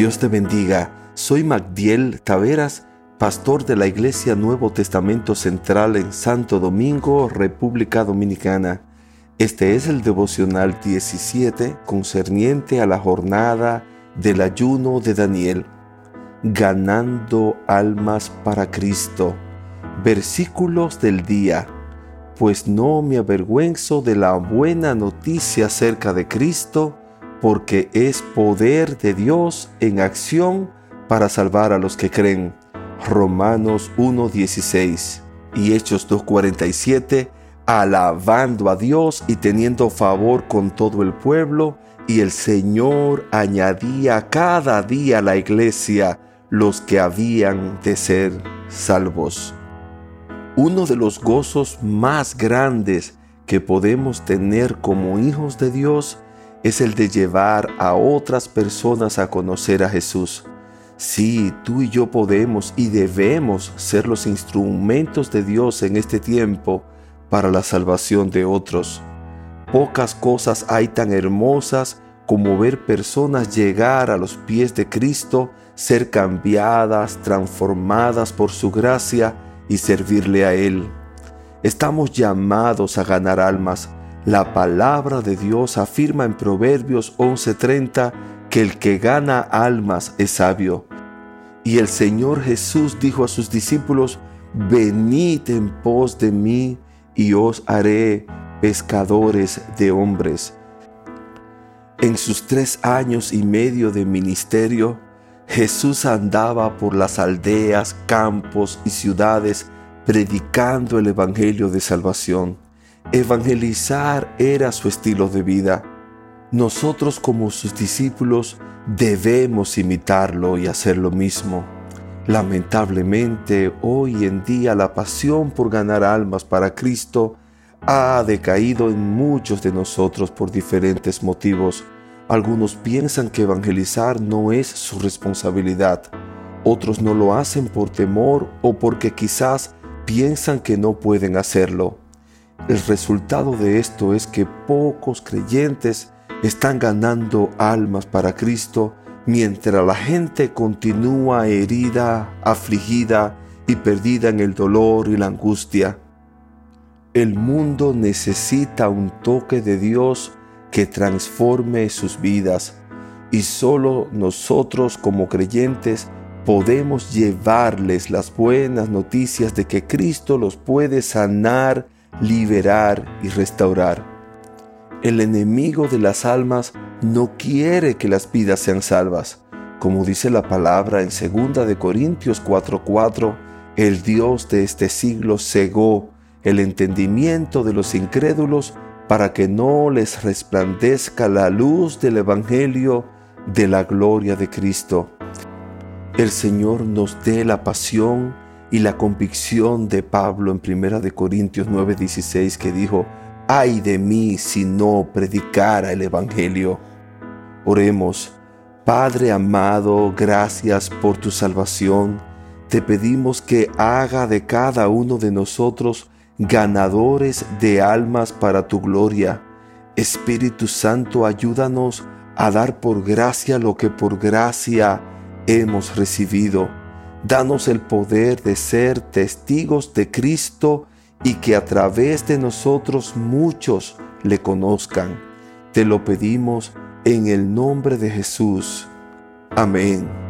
Dios te bendiga. Soy Magdiel Taveras, pastor de la Iglesia Nuevo Testamento Central en Santo Domingo, República Dominicana. Este es el devocional 17 concerniente a la jornada del ayuno de Daniel. Ganando almas para Cristo. Versículos del día. Pues no me avergüenzo de la buena noticia acerca de Cristo, porque es poder de Dios en acción para salvar a los que creen. Romanos 1.16 y Hechos 2.47, alabando a Dios y teniendo favor con todo el pueblo, y el Señor añadía cada día a la iglesia los que habían de ser salvos. Uno de los gozos más grandes que podemos tener como hijos de Dios es el de llevar a otras personas a conocer a Jesús. Sí, tú y yo podemos y debemos ser los instrumentos de Dios en este tiempo para la salvación de otros. Pocas cosas hay tan hermosas como ver personas llegar a los pies de Cristo, ser cambiadas, transformadas por su gracia y servirle a Él. Estamos llamados a ganar almas, la palabra de Dios afirma en Proverbios 11:30 que el que gana almas es sabio. Y el Señor Jesús dijo a sus discípulos, venid en pos de mí y os haré pescadores de hombres. En sus tres años y medio de ministerio, Jesús andaba por las aldeas, campos y ciudades predicando el Evangelio de salvación. Evangelizar era su estilo de vida. Nosotros como sus discípulos debemos imitarlo y hacer lo mismo. Lamentablemente, hoy en día la pasión por ganar almas para Cristo ha decaído en muchos de nosotros por diferentes motivos. Algunos piensan que evangelizar no es su responsabilidad. Otros no lo hacen por temor o porque quizás piensan que no pueden hacerlo. El resultado de esto es que pocos creyentes están ganando almas para Cristo mientras la gente continúa herida, afligida y perdida en el dolor y la angustia. El mundo necesita un toque de Dios que transforme sus vidas y solo nosotros como creyentes podemos llevarles las buenas noticias de que Cristo los puede sanar liberar y restaurar. El enemigo de las almas no quiere que las vidas sean salvas. Como dice la palabra en 2 de Corintios 4:4, el Dios de este siglo cegó el entendimiento de los incrédulos para que no les resplandezca la luz del Evangelio de la gloria de Cristo. El Señor nos dé la pasión y la convicción de Pablo en 1 de Corintios 9:16 que dijo, ay de mí si no predicara el Evangelio. Oremos, Padre amado, gracias por tu salvación. Te pedimos que haga de cada uno de nosotros ganadores de almas para tu gloria. Espíritu Santo, ayúdanos a dar por gracia lo que por gracia hemos recibido Danos el poder de ser testigos de Cristo y que a través de nosotros muchos le conozcan. Te lo pedimos en el nombre de Jesús. Amén.